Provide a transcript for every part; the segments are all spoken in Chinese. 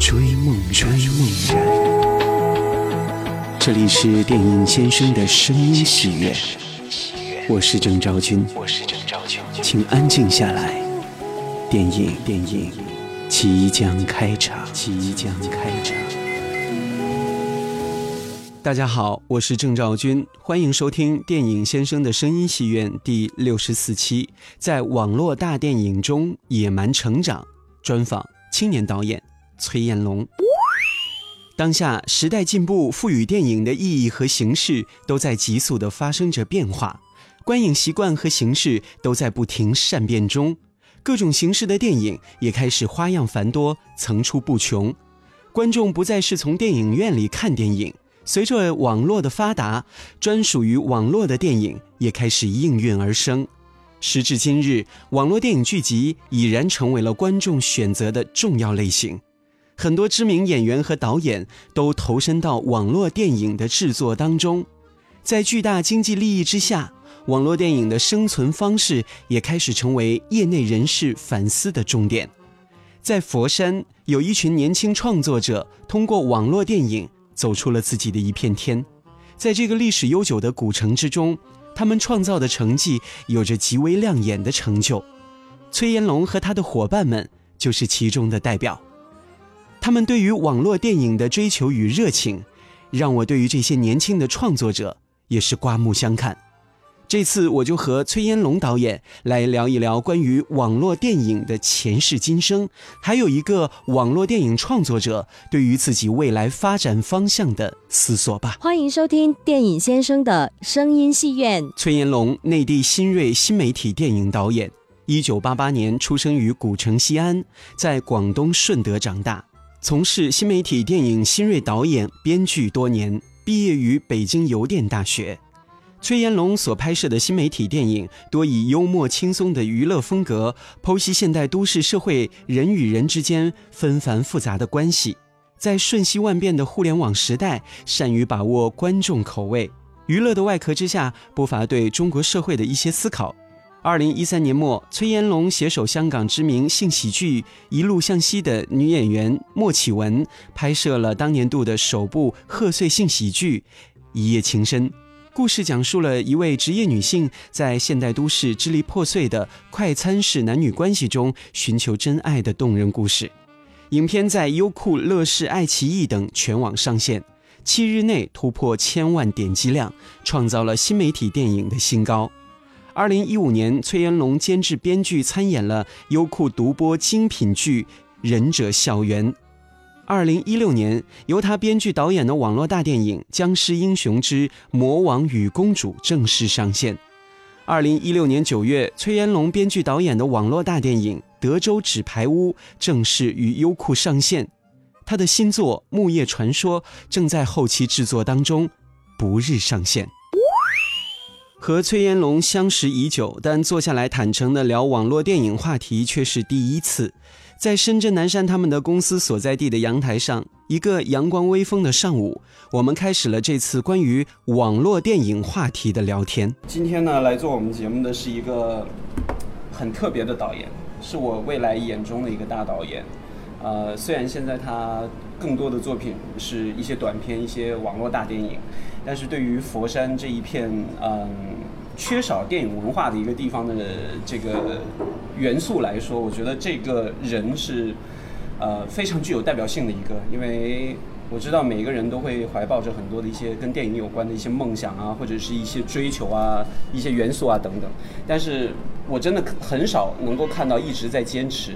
追梦追梦人。这里是电影先生的声音戏院，我是郑昭君，请安静下来，电影电影即将开场，即将开场。大家好，我是郑兆军，欢迎收听电影先生的声音戏院第六十四期，在网络大电影中野蛮成长专访青年导演。崔彦龙。当下时代进步赋予电影的意义和形式都在急速的发生着变化，观影习惯和形式都在不停善变中，各种形式的电影也开始花样繁多，层出不穷，观众不再是从电影院里看电影。随着网络的发达，专属于网络的电影也开始应运而生。时至今日，网络电影剧集已然成为了观众选择的重要类型。很多知名演员和导演都投身到网络电影的制作当中。在巨大经济利益之下，网络电影的生存方式也开始成为业内人士反思的重点。在佛山，有一群年轻创作者通过网络电影。走出了自己的一片天，在这个历史悠久的古城之中，他们创造的成绩有着极为亮眼的成就。崔延龙和他的伙伴们就是其中的代表。他们对于网络电影的追求与热情，让我对于这些年轻的创作者也是刮目相看。这次我就和崔延龙导演来聊一聊关于网络电影的前世今生，还有一个网络电影创作者对于自己未来发展方向的思索吧。欢迎收听电影先生的声音戏院。崔延龙，内地新锐新媒体电影导演，一九八八年出生于古城西安，在广东顺德长大，从事新媒体电影新锐导演、编剧多年，毕业于北京邮电大学。崔延龙所拍摄的新媒体电影多以幽默轻松的娱乐风格，剖析现代都市社会人与人之间纷繁复杂的关系。在瞬息万变的互联网时代，善于把握观众口味。娱乐的外壳之下，不乏对中国社会的一些思考。二零一三年末，崔延龙携手香港知名性喜剧《一路向西》的女演员莫启文，拍摄了当年度的首部贺岁性喜剧《一夜情深》。故事讲述了一位职业女性在现代都市支离破碎的快餐式男女关系中寻求真爱的动人故事。影片在优酷、乐视、爱奇艺等全网上线，七日内突破千万点击量，创造了新媒体电影的新高。二零一五年，崔延龙监制、编剧参演了优酷独播精品剧《忍者校园》。二零一六年，由他编剧导演的网络大电影《僵尸英雄之魔王与公主》正式上线。二零一六年九月，崔延龙编剧导演的网络大电影《德州纸牌屋》正式于优酷上线。他的新作《木叶传说》正在后期制作当中，不日上线。和崔延龙相识已久，但坐下来坦诚的聊网络电影话题却是第一次。在深圳南山他们的公司所在地的阳台上，一个阳光微风的上午，我们开始了这次关于网络电影话题的聊天。今天呢，来做我们节目的是一个很特别的导演，是我未来眼中的一个大导演。呃，虽然现在他更多的作品是一些短片、一些网络大电影，但是对于佛山这一片，嗯。缺少电影文化的一个地方的这个元素来说，我觉得这个人是呃非常具有代表性的一个，因为我知道每个人都会怀抱着很多的一些跟电影有关的一些梦想啊，或者是一些追求啊，一些元素啊等等。但是我真的很少能够看到一直在坚持，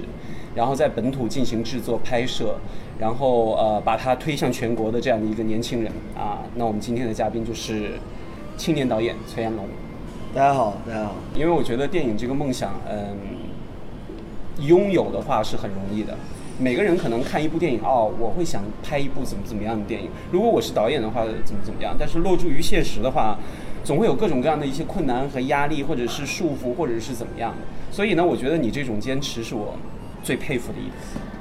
然后在本土进行制作拍摄，然后呃把它推向全国的这样的一个年轻人啊。那我们今天的嘉宾就是青年导演崔岩龙。大家好，大家好。因为我觉得电影这个梦想，嗯，拥有的话是很容易的，每个人可能看一部电影哦，我会想拍一部怎么怎么样的电影。如果我是导演的话，怎么怎么样？但是落注于现实的话，总会有各种各样的一些困难和压力，或者是束缚，或者是怎么样的。所以呢，我觉得你这种坚持是我最佩服的一点。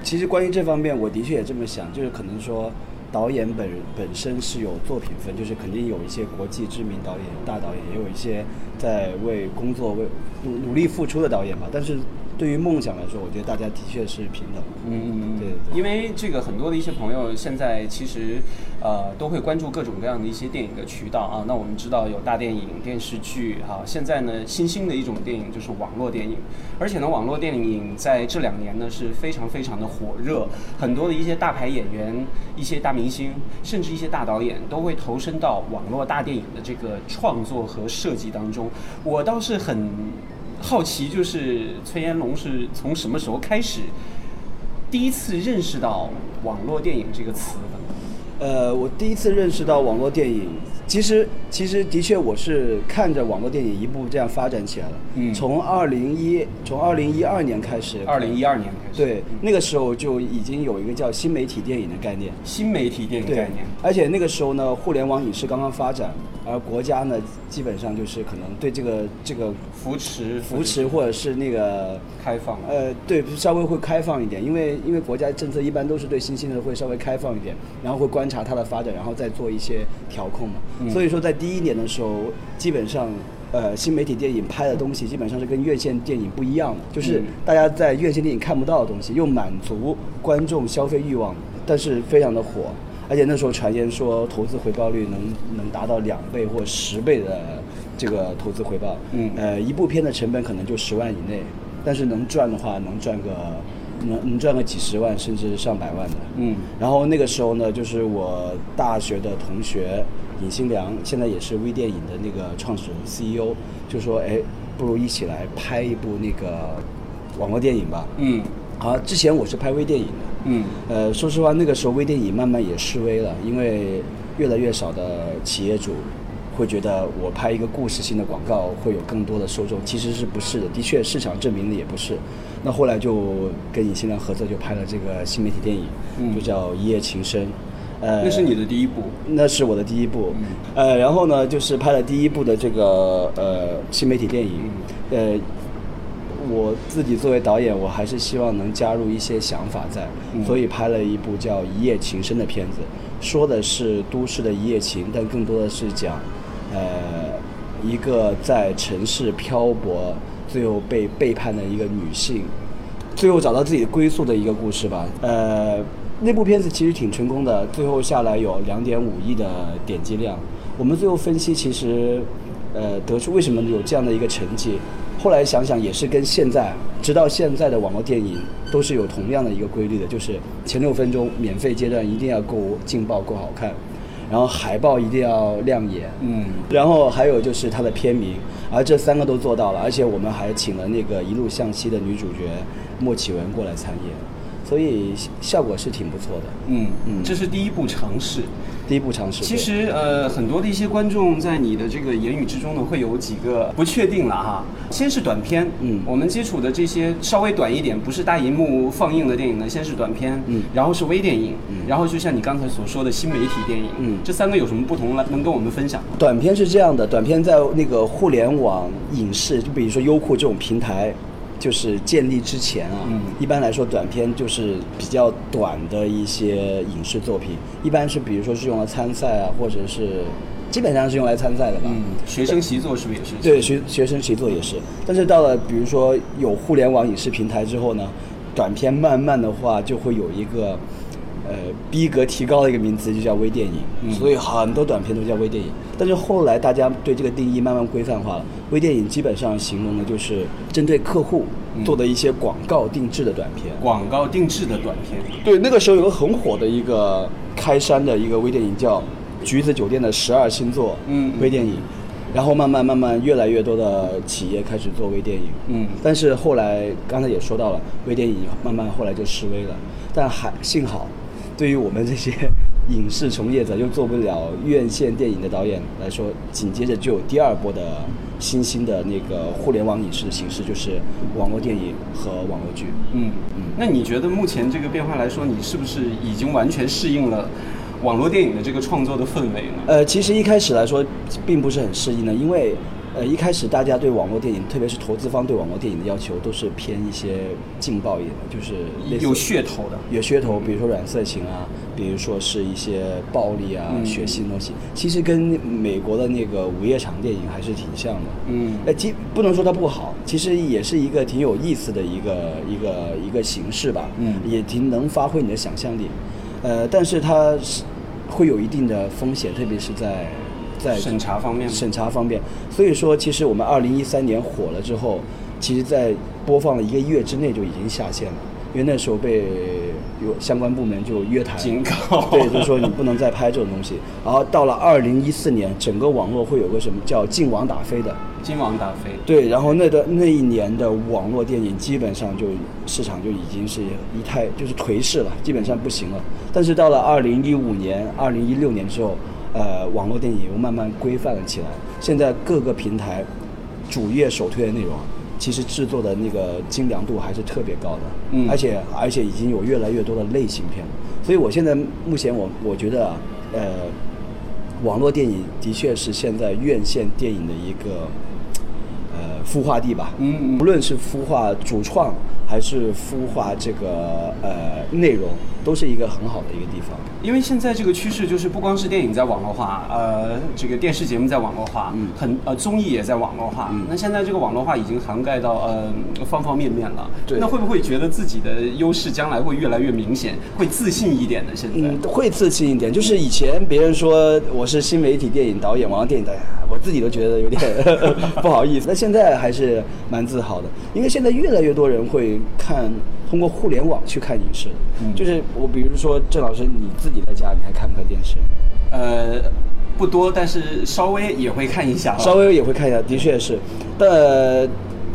其实关于这方面，我的确也这么想，就是可能说。导演本本身是有作品分，就是肯定有一些国际知名导演、大导演，也有一些在为工作为努努力付出的导演吧。但是。对于梦想来说，我觉得大家的确是平等。嗯嗯嗯，对。因为这个很多的一些朋友现在其实，呃，都会关注各种各样的一些电影的渠道啊。那我们知道有大电影、电视剧哈。现在呢，新兴的一种电影就是网络电影，而且呢，网络电影在这两年呢是非常非常的火热。很多的一些大牌演员、一些大明星，甚至一些大导演都会投身到网络大电影的这个创作和设计当中。我倒是很。好奇就是崔延龙是从什么时候开始第一次认识到网络电影这个词？呃，我第一次认识到网络电影，其实其实的确我是看着网络电影一步这样发展起来了。嗯。从二零一从二零一二年开始。二零一二年开始。对，那个时候就已经有一个叫新媒体电影的概念。新媒体电影概念。而且那个时候呢，互联网影视刚刚发展。而国家呢，基本上就是可能对这个这个扶持扶持或者是那个开放，呃，对，稍微会开放一点，因为因为国家政策一般都是对新兴的会稍微开放一点，然后会观察它的发展，然后再做一些调控嘛。所以说在第一年的时候，基本上呃新媒体电影拍的东西基本上是跟院线电影不一样的，就是大家在院线电影看不到的东西，又满足观众消费欲望，但是非常的火。而且那时候传言说投资回报率能能达到两倍或十倍的这个投资回报，嗯，呃，一部片的成本可能就十万以内，但是能赚的话能赚个能能赚个几十万甚至上百万的，嗯。然后那个时候呢，就是我大学的同学尹新良，现在也是微电影的那个创始人 CEO，就说哎，不如一起来拍一部那个网络电影吧，嗯。好，之前我是拍微电影的，嗯，呃，说实话，那个时候微电影慢慢也式微了，因为越来越少的企业主会觉得我拍一个故事性的广告会有更多的受众，其实是不是的？的确，市场证明的也不是。那后来就跟尹新良合作，就拍了这个新媒体电影，就叫《一夜情深》。呃，那是你的第一部？那是我的第一部。呃，然后呢，就是拍了第一部的这个呃新媒体电影，呃。我自己作为导演，我还是希望能加入一些想法在，所以拍了一部叫《一夜情深》的片子，说的是都市的一夜情，但更多的是讲，呃，一个在城市漂泊，最后被背叛的一个女性，最后找到自己归宿的一个故事吧。呃，那部片子其实挺成功的，最后下来有两点五亿的点击量。我们最后分析，其实，呃，得出为什么有这样的一个成绩。后来想想也是跟现在，直到现在的网络电影都是有同样的一个规律的，就是前六分钟免费阶段一定要够劲爆、够好看，然后海报一定要亮眼，嗯，然后还有就是它的片名，而这三个都做到了，而且我们还请了那个《一路向西》的女主角莫启文过来参演，所以效果是挺不错的。嗯嗯，这是第一步尝试。第一步尝试。其实，呃，很多的一些观众在你的这个言语之中呢，会有几个不确定了哈。先是短片，嗯，我们接触的这些稍微短一点，不是大银幕放映的电影呢，先是短片，嗯，然后是微电影，嗯，然后就像你刚才所说的新媒体电影，嗯，这三个有什么不同呢能跟我们分享？短片是这样的，短片在那个互联网影视，就比如说优酷这种平台。就是建立之前啊，一般来说短片就是比较短的一些影视作品，一般是比如说是用来参赛啊，或者是基本上是用来参赛的吧。嗯，学生习作是不是也是？对，学学生习作也是。但是到了比如说有互联网影视平台之后呢，短片慢慢的话就会有一个。呃，逼格提高的一个名词就叫微电影，所以很多短片都叫微电影。但是后来大家对这个定义慢慢规范化了，微电影基本上形容的就是针对客户做的一些广告定制的短片。广告定制的短片。对，那个时候有个很火的一个开山的一个微电影叫《橘子酒店的十二星座》嗯，微电影。然后慢慢慢慢，越来越多的企业开始做微电影。嗯。但是后来刚才也说到了，微电影慢慢后来就式微了。但还幸好。对于我们这些 影视从业者又做不了院线电影的导演来说，紧接着就有第二波的新兴的那个互联网影视的形式，就是网络电影和网络剧。嗯嗯。那你觉得目前这个变化来说，你是不是已经完全适应了网络电影的这个创作的氛围呢？呃，其实一开始来说，并不是很适应的，因为呃一开始大家对网络电影，特别是投资方对网络电影的要求，都是偏一些劲爆一点的，就是有噱头的。有噱头，比如说软色情啊，比如说是一些暴力啊、嗯血腥的东西，其实跟美国的那个午夜场电影还是挺像的。嗯呃，其不能说它不好，其实也是一个挺有意思的一个一个一个形式吧。嗯也挺能发挥你的想象力。呃，但是它是会有一定的风险，特别是在在审查方面审查方面。所以说，其实我们二零一三年火了之后，其实在播放了一个月之内就已经下线了，因为那时候被有相关部门就约谈警告对，就是说你不能再拍这种东西。然后到了二零一四年，整个网络会有个什么叫禁网打飞的。金网打飞。对，然后那段那一年的网络电影基本上就市场就已经是一太就是颓势了，基本上不行了。但是到了二零一五年、二零一六年之后，呃，网络电影又慢慢规范了起来。现在各个平台主页首推的内容啊，其实制作的那个精良度还是特别高的，嗯而且而且已经有越来越多的类型片了。所以我现在目前我我觉得啊，呃，网络电影的确是现在院线电影的一个呃孵化地吧。嗯嗯无论是孵化主创还是孵化这个呃内容，都是一个很好的一个地方。因为现在这个趋势就是不光是电影在网络化，呃，这个电视节目在网络化，嗯很呃综艺也在网络化。嗯那现在这个网络化已经涵盖到呃方方面面了。对那会不会觉得自己的优势将来会越来越明显，会自信一点呢？现在？嗯，会自信一点。就是以前别人说我是新媒体电影导演、网络电影导演，我自己都觉得有点 不好意思。那现在还是蛮自豪的，因为现在越来越多人会看，通过互联网去看影视。嗯就是我比如说郑老师，你自己在家你还看不看电视？呃，不多，但是稍微也会看一下。稍微也会看一下，的确是，但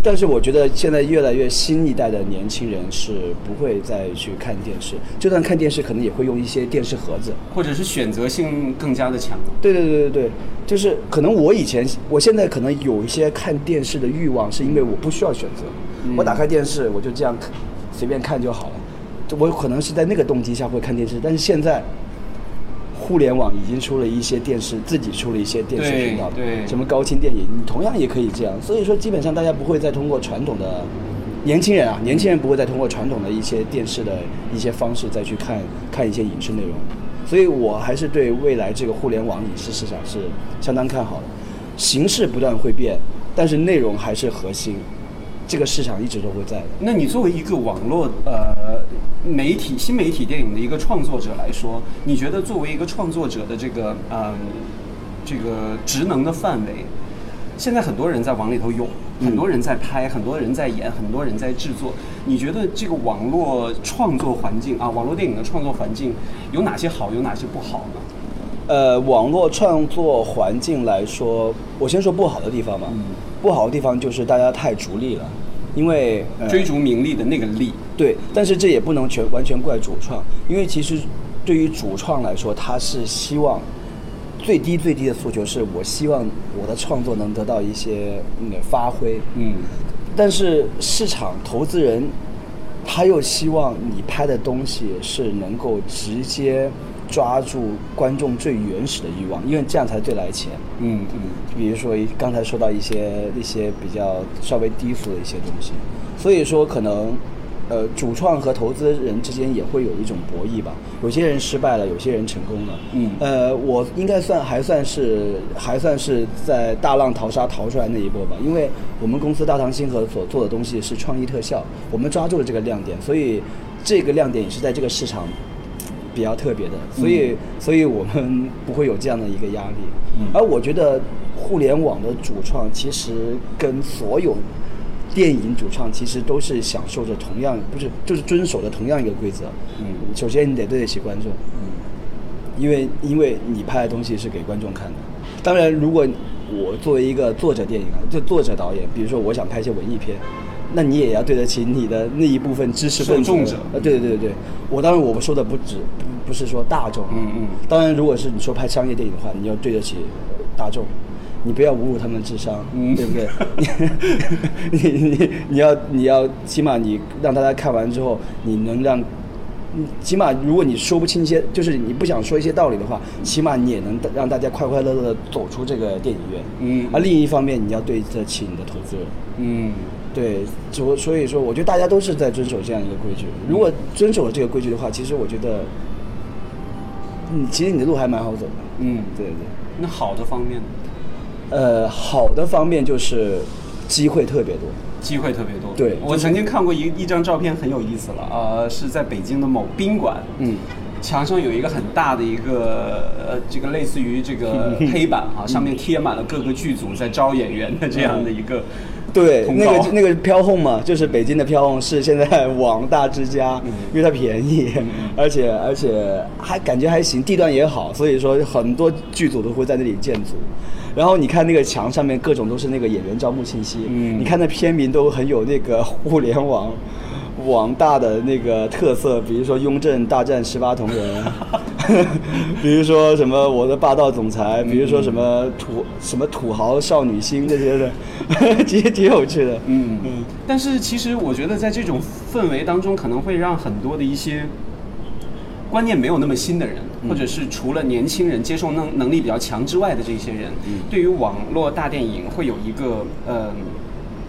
但是我觉得现在越来越新一代的年轻人是不会再去看电视，就算看电视，可能也会用一些电视盒子。或者是选择性更加的强。对对对对对，就是可能我以前，我现在可能有一些看电视的欲望，是因为我不需要选择，嗯我打开电视我就这样看随便看就好了。我可能是在那个动机下会看电视，但是现在互联网已经出了一些电视，自己出了一些电视频道，对对什么高清电影，你同样也可以这样。所以说，基本上大家不会再通过传统的年轻人啊，年轻人不会再通过传统的一些电视的一些方式再去看看一些影视内容。所以我还是对未来这个互联网影视市场是相当看好的。形式不断会变，但是内容还是核心，这个市场一直都会在的。那你作为一个网络呃媒体新媒体电影的一个创作者来说，你觉得作为一个创作者的这个嗯、这个职能的范围，现在很多人在往里头涌，很多人在拍，很多人在演，很多人在制作。你觉得这个网络创作环境啊，网络电影的创作环境有哪些好，有哪些不好呢？呃，网络创作环境来说，我先说不好的地方吧。嗯。不好的地方就是大家太逐利了，因为、呃、追逐名利的那个利，对，但是这也不能全完全怪主创，因为其实对于主创来说，他是希望最低最低的诉求是我希望我的创作能得到一些那个发挥，嗯，但是市场投资人他又希望你拍的东西是能够直接抓住观众最原始的欲望，因为这样才最来钱。嗯嗯。比如说刚才说到一些一些比较稍微低俗的一些东西，所以说可能呃主创和投资人之间也会有一种博弈吧。有些人失败了，有些人成功了。嗯呃，我应该算还算是还算是在大浪淘沙淘出来那一波吧，因为我们公司大唐星河所做的东西是创意特效，我们抓住了这个亮点，所以这个亮点也是在这个市场比较特别的，所以、所以我们不会有这样的一个压力。嗯而我觉得互联网的主创其实跟所有电影主创其实都是享受着同样，不是就是遵守着同样一个规则。嗯首先你得对得起观众，嗯因为因为你拍的东西是给观众看的。当然，如果我作为一个作者电影啊，就作者导演，比如说我想拍一些文艺片，那你也要对得起你的那一部分知识分子受众者。呃，对对对对，我当然我们说的不止不不是说大众啊，嗯嗯。当然如果是你说拍商业电影的话，你要对得起大众，你不要侮辱他们的智商，嗯。对不对？你 你你你要你要起码你让大家看完之后，你能让，嗯起码如果你说不清一些，就是你不想说一些道理的话，起码你也能让大家快快乐乐的走出这个电影院。嗯。而另一方面，你要对得起你的投资人。嗯对，所所以说，我觉得大家都是在遵守这样一个规矩。如果遵守了这个规矩的话，其实我觉得，嗯，其实你的路还蛮好走的。嗯，对对。那好的方面呢？呃，好的方面就是机会特别多。机会特别多。对我曾经看过一一张照片，很有意思了。呃，是在北京的某宾馆，嗯，墙上有一个很大的一个呃，这个类似于这个 黑板哈、上面贴满了各个剧组在招演员的这样的一个对，那个 那个飘红嘛，就是北京的飘红是现在网大之家，嗯。因为它便宜，而且而且还感觉还行，地段也好，所以说很多剧组都会在那里建组。然后你看那个墙上面各种都是那个演员招募信息，嗯。你看那片名都很有那个互联网网大的那个特色，比如说《雍正大战十八铜人》，比如说什么《我的霸道总裁》，比如说什么土什么土豪少女心这些的，其实挺有趣的。嗯。嗯，但是其实我觉得在这种氛围当中，可能会让很多的一些观念没有那么新的人，或者是除了年轻人接受能能力比较强之外的这些人，对于网络大电影会有一个呃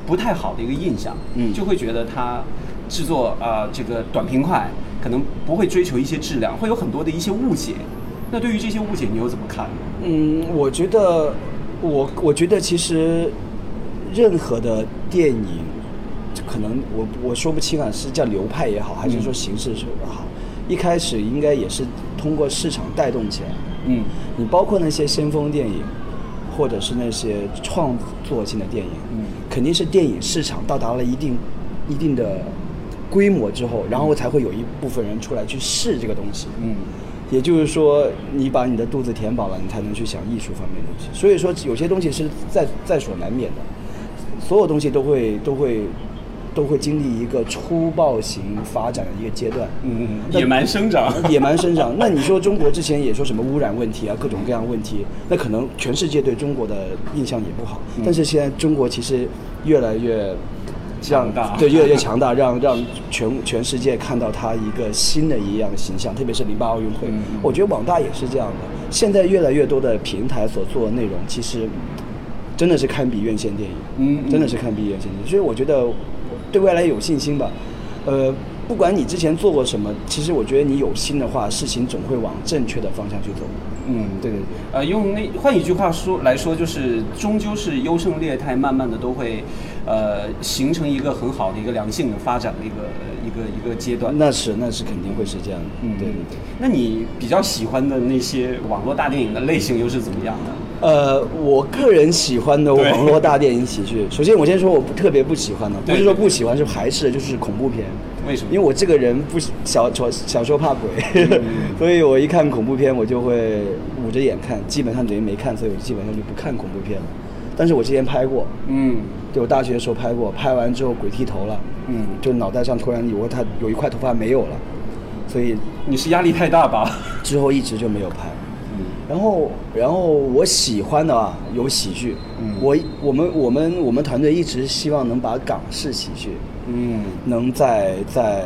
不太好的一个印象，嗯。就会觉得它制作啊、呃这个短平快，可能不会追求一些质量，会有很多的一些误解。那对于这些误解，你又怎么看呢？嗯，我觉得，我我觉得其实任何的电影，可能我我说不清啊，是叫流派也好，还是说形式也好，一开始应该也是通过市场带动起来。嗯你包括那些先锋电影，或者是那些创作性的电影，嗯肯定是电影市场到达了一定一定的规模之后，然后才会有一部分人出来去试这个东西。嗯也就是说，你把你的肚子填饱了，你才能去想艺术方面的东西。所以说，有些东西是在在所难免的，所有东西都会都会都会经历一个粗暴型发展的一个阶段。嗯，嗯野蛮生长，野蛮生长。那你说中国之前也说什么污染问题啊，各种各样问题，那可能全世界对中国的印象也不好。嗯但是现在中国其实越来越让强大对越来越强大，让让全全世界看到他一个新的一样形象，特别是零八奥运会，嗯我觉得网大也是这样的。现在越来越多的平台所做的内容，其实真的是堪比院线电影。真的是堪比院线电影所以我觉得对未来有信心吧。呃，不管你之前做过什么，其实我觉得你有心的话，事情总会往正确的方向去走。嗯，对对对。呃，用那换一句话说来说，就是终究是优胜劣汰，慢慢的都会，呃，形成一个很好的一个良性的发展的一个一个一个阶段。那是那是肯定会是这样的。嗯，对对对。那你比较喜欢的那些网络大电影的类型又是怎么样的？呃，我个人喜欢的网络大电影喜剧，首先我先说我不特别不喜欢的，不是说不喜欢，是排斥的，就是恐怖片。为什么？因为我这个人不小小小时候怕鬼，嗯 所以我一看恐怖片我就会捂着眼看，基本上等于没看，所以我基本上就不看恐怖片了。但是我之前拍过，嗯对我大学的时候拍过，拍完之后鬼剃头了，嗯，就脑袋上突然有个他有一块头发没有了，所以你是压力太大吧？之后一直就没有拍。嗯然后，然后我喜欢的啊有喜剧，嗯。我我们我们我们团队一直希望能把港式喜剧嗯，能在在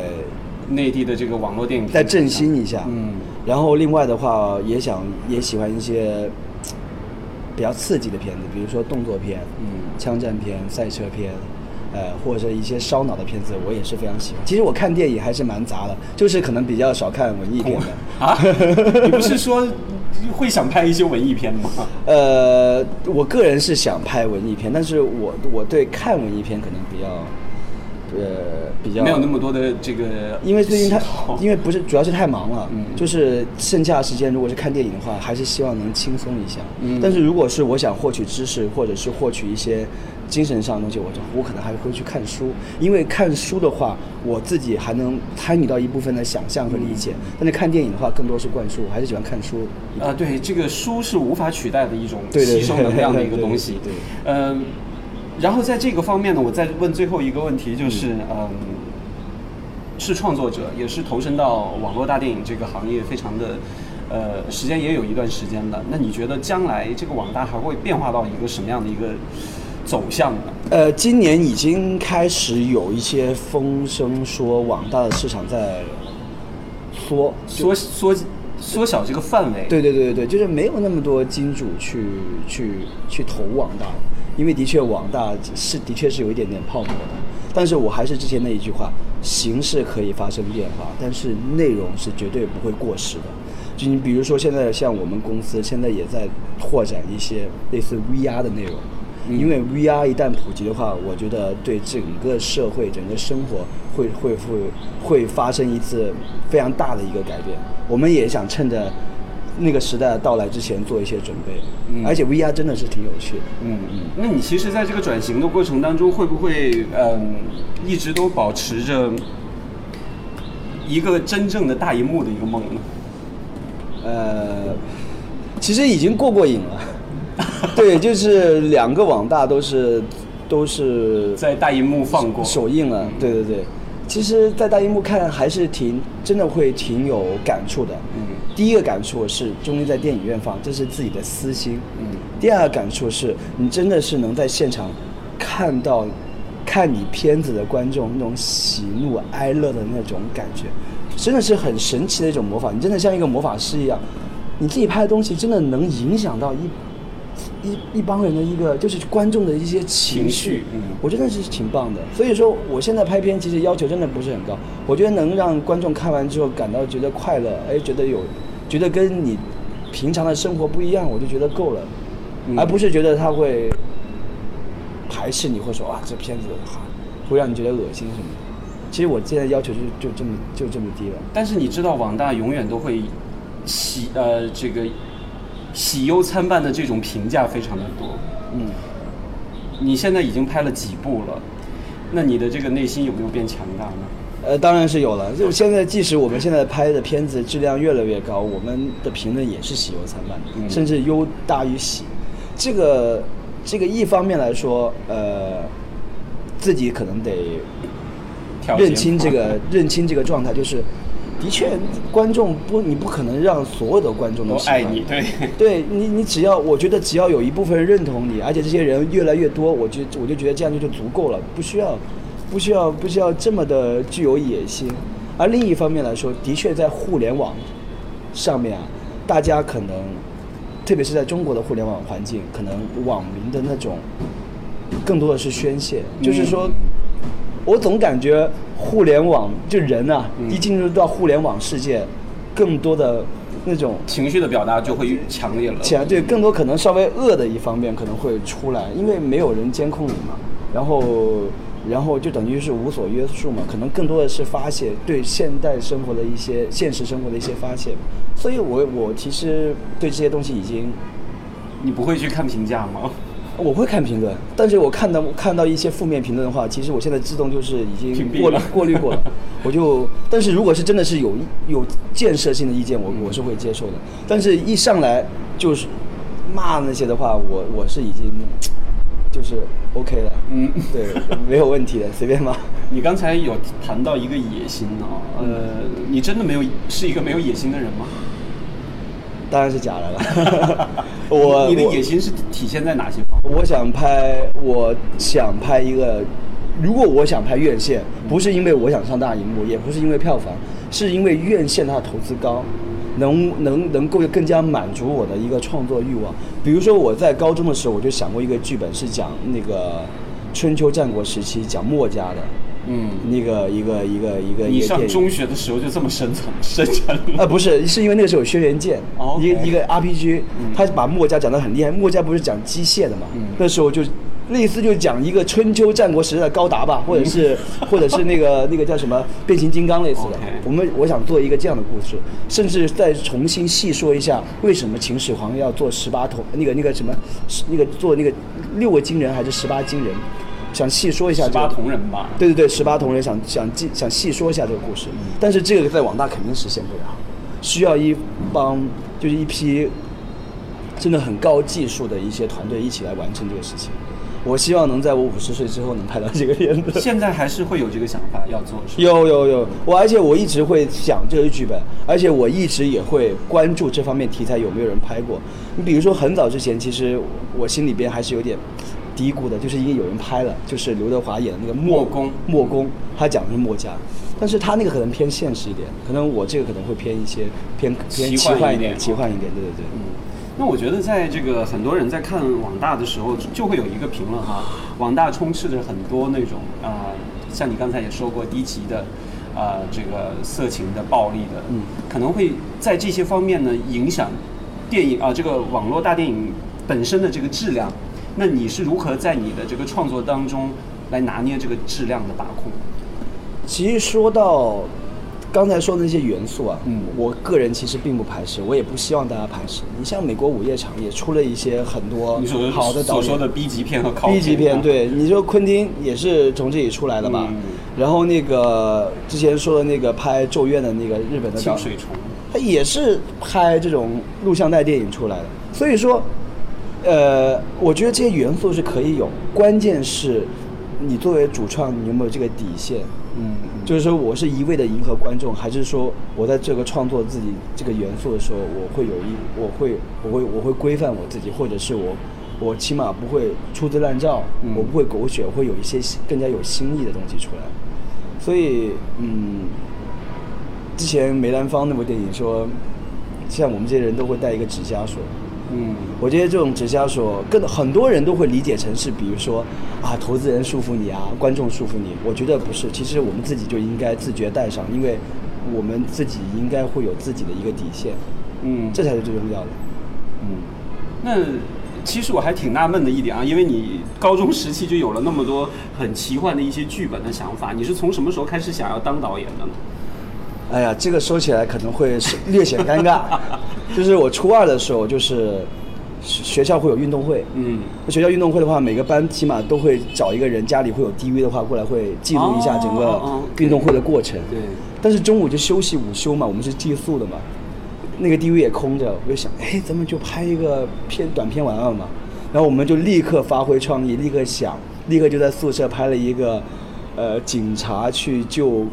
内地的这个网络电影再振兴一下，嗯。然后另外的话也想也喜欢一些比较刺激的片子，比如说动作片、嗯。枪战片、赛车片，呃，或者一些烧脑的片子，我也是非常喜欢。其实我看电影还是蛮杂的，就是可能比较少看文艺片的。啊，你不是说会想拍一些文艺片吗？呃，我个人是想拍文艺片，但是我我对看文艺片可能比较，呃，比较没有那么多的这个，因为最近太因为不是主要是太忙了，嗯就是剩下的时间如果是看电影的话，还是希望能轻松一下。嗯但是如果是我想获取知识，或者是获取一些精神上的东西，我就我可能还会去看书，因为看书的话，我自己还能参与到一部分的想象和理解。嗯但是看电影的话，更多是灌输，我还是喜欢看书。啊，对，这个书是无法取代的一种吸收能量的一个东西。对嗯，然后在这个方面呢，我再问最后一个问题，就是嗯，是创作者，也是投身到网络大电影这个行业非常的呃，时间也有一段时间了。那你觉得将来这个网大还会变化到一个什么样的一个走向呢？呃，今年已经开始有一些风声说网大的市场在缩缩缩缩小这个范围。对对对对对，就是没有那么多金主去去去投网大，因为的确网大是的确是有一点点泡沫的。但是我还是之前那一句话，形式可以发生变化，但是内容是绝对不会过时的。就你比如说现在像我们公司现在也在拓展一些类似 VR 的内容。因为 VR 一旦普及的话，我觉得对整个社会、整个生活会会会会发生一次非常大的一个改变。我们也想趁着那个时代到来之前做一些准备。嗯，而且 VR 真的是挺有趣的。嗯嗯。那你其实在这个转型的过程当中，会不会嗯一直都保持着一个真正的大荧幕的一个梦呢？呃，其实已经过过瘾了。对，就是两个网大都是都是在大荧幕放过首映了。对对对，其实，在大荧幕看还是挺真的会挺有感触的。嗯，第一个感触是终于在电影院放，这是自己的私心。嗯，第二个感触是你真的是能在现场看到看你片子的观众那种喜怒哀乐的那种感觉，真的是很神奇的一种魔法。你真的像一个魔法师一样，你自己拍的东西真的能影响到一。一一帮人的一个就是观众的一些情绪，嗯，我觉得是挺棒的。所以说，我现在拍片其实要求真的不是很高，我觉得能让观众看完之后感到觉得快乐，哎，觉得有，觉得跟你平常的生活不一样，我就觉得够了，而不是觉得他会排斥你，或者说啊这片子哈会让你觉得恶心什么的。其实我现在要求就就这么就这么低了。但是你知道，网大永远都会喜呃这个。喜忧参半的这种评价非常的多，嗯，你现在已经拍了几部了，那你的这个内心有没有变强大呢？呃，当然是有了。就现在，即使我们现在拍的片子质量越来越高，我们的评论也是喜忧参半，甚至忧大于喜。这个这个一方面来说，呃，自己可能得认清这个认清这个状态，就是。的确，观众不，你不可能让所有的观众都爱你，对，对你，你只要，我觉得只要有一部分人认同你，而且这些人越来越多，我就我就觉得这样就就足够了，不需要，不需要，不需要这么的具有野心。而另一方面来说，的确在互联网上面啊，大家可能，特别是在中国的互联网环境，可能网民的那种更多的是宣泄，就是说。我总感觉互联网就人啊，一进入到互联网世界，更多的那种情绪的表达就会强烈了。强对，更多可能稍微恶的一方面可能会出来，因为没有人监控你嘛。然后，然后就等于是无所约束嘛。可能更多的是发泄对现代生活的一些现实生活的一些发泄。所以我我其实对这些东西已经，你不会去看评价吗？我会看评论，但是我看到看到一些负面评论的话，其实我现在自动就是已经过滤过滤过了。我就，但是如果是真的是有有建设性的意见，我我是会接受的。但是一上来就是骂那些的话，我我是已经 就是 OK 了。嗯，对，没有问题的，随便骂。你刚才有谈到一个野心哦，呃，你真的没有是一个没有野心的人吗？当然是假的了。我你的野心是体现在哪些方？我想拍，我想拍一个。如果我想拍院线，不是因为我想上大荧幕，也不是因为票房，是因为院线它的投资高，能能能够更加满足我的一个创作欲望。比如说我在高中的时候，我就想过一个剧本，是讲那个春秋战国时期，讲墨家的。嗯，那个一个一个一个，你上中学的时候就这么深层深沉了？啊，不是，是因为那个时候有轩辕剑，一个一个 RPG，他把墨家讲得很厉害。墨家不是讲机械的嘛？那时候就类似就讲一个春秋战国时代的高达吧，或者是 或者是那个那个叫什么变形金刚类似的。我们我想做一个这样的故事，甚至再重新细说一下为什么秦始皇要做十八铜那个那个什么那个做那个六个金人还是十八金人。想细说一下十八铜人吧。对对对，十八铜人想想记想细说一下这个故事，但是这个在网大肯定实现不了，需要一帮就是一批真的很高技术的一些团队一起来完成这个事情。我希望能在我五十岁之后能拍到这个片子。现在还是会有这个想法要做，是吧有有有，我而且我一直会想这个剧本，而且我一直也会关注这方面题材有没有人拍过。你比如说很早之前，其实我心里边还是有点嘀咕的，就是因为有人拍了，就是刘德华演的那个墨攻墨攻，他讲的是墨家，但是他那个可能偏现实一点，可能我这个可能会偏一些偏偏奇奇幻一点幻一点，奇幻一点，对对对。嗯，那我觉得在这个很多人在看网大的时候，就会有一个评论哈，网大充斥着很多那种啊、像你刚才也说过低级的。啊、这个色情的、暴力的，嗯，可能会在这些方面呢影响电影啊、这个网络大电影本身的这个质量。那你是如何在你的这个创作当中来拿捏这个质量的把控？其实说到刚才说的那些元素啊，嗯我个人其实并不排斥，我也不希望大家排斥。你像美国午夜场也出了一些很多好的导演所说的 B 级片和考 B 级片，啊对，你说昆汀也是从这里出来的吧？嗯然后那个之前说的那个拍《咒怨》的那个日本的导清，水虫。他也是拍这种录像带电影出来的。所以说，呃，我觉得这些元素是可以有，关键是你作为主创，你有没有这个底线？嗯，就是说，我是一味的迎合观众，还是说我在这个创作自己这个元素的时候，我会有一，我会，我会，我会规范我自己，或者是我，我起码不会粗制滥造，嗯我不会狗血，我会有一些更加有新意的东西出来。所以，嗯，之前梅兰芳那部电影说，像我们这些人都会带一个指甲锁，嗯，我觉得这种直销所，更很多人都会理解成是，比如说啊，投资人束缚你啊，观众束缚你。我觉得不是，其实我们自己就应该自觉带上，因为我们自己应该会有自己的一个底线，嗯，这才是最重要的。嗯，那其实我还挺纳闷的一点啊，因为你高中时期就有了那么多很奇幻的一些剧本的想法，你是从什么时候开始想要当导演的呢？哎呀，这个说起来可能会略显尴尬，就是我初二的时候，就是学学校会有运动会，嗯，学校运动会的话，每个班起码都会找一个人，家里会有 DV 的话过来会记录一下整个运动会的过程。对。但是中午就休息午休嘛，我们是寄宿的嘛，那个 DV 也空着，我就想，哎，咱们就拍一个片短片玩玩嘛。然后我们就立刻发挥创意，立刻想，立刻就在宿舍拍了一个，呃，警察去救，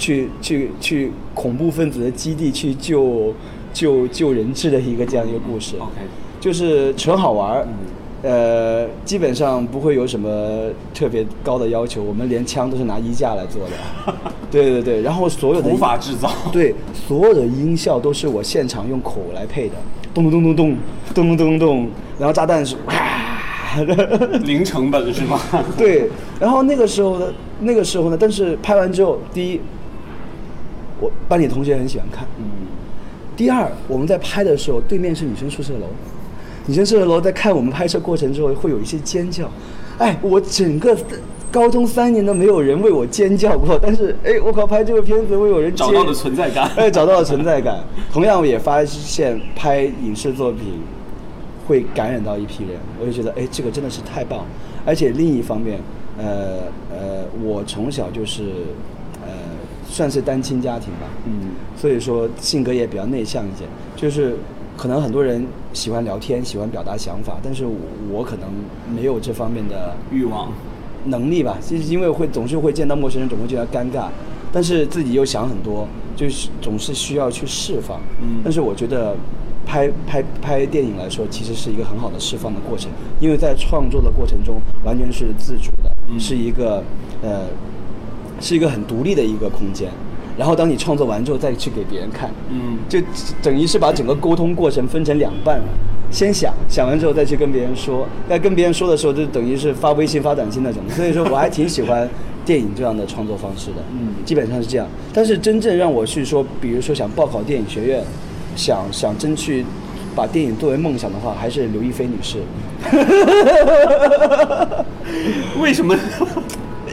去去去恐怖分子的基地去救救救人质的一个这样一个故事。OK 就是纯好玩儿，嗯呃，基本上不会有什么特别高的要求，我们连枪都是拿衣架来做的。对对对，然后所有的无法制造。对，所有的音效都是我现场用口来配的，咚咚咚咚咚，咚咚咚咚咚，然后炸弹是哇，零成本是吗？对，然后那个时候呢，那个时候呢，但是拍完之后，第一，我班里同学很喜欢看，嗯，第二，我们在拍的时候，对面是女生宿舍楼，女生宿舍楼在看我们拍摄过程之后会有一些尖叫，哎，我整个高中三年都没有人为我尖叫过，但是哎，我靠，拍这个片子会有人尖找到了存在感。哎，找到了存在感。同样，我也发现拍影视作品会感染到一批人，我就觉得，哎，这个真的是太棒。而且另一方面，呃呃，我从小就是呃算是单亲家庭吧，嗯，所以说性格也比较内向一些，就是可能很多人喜欢聊天，喜欢表达想法，但是我我可能没有这方面的欲望。能力吧，就是因为会总是会见到陌生人，总会觉得尴尬，但是自己又想很多，就是总是需要去释放。嗯。但是我觉得拍拍拍电影来说，其实是一个很好的释放的过程，因为在创作的过程中完全是自主的，嗯。是一个呃是一个很独立的一个空间。然后当你创作完之后，再去给别人看，嗯，就等于是把整个沟通过程分成两半了。先想，想完之后再去跟别人说。在跟别人说的时候，就等于是发微信、发短信那种。所以说我还挺喜欢电影这样的创作方式的。嗯基本上是这样。但是真正让我去说，比如说想报考电影学院，想想争取把电影作为梦想的话，还是刘亦菲女士。为什么？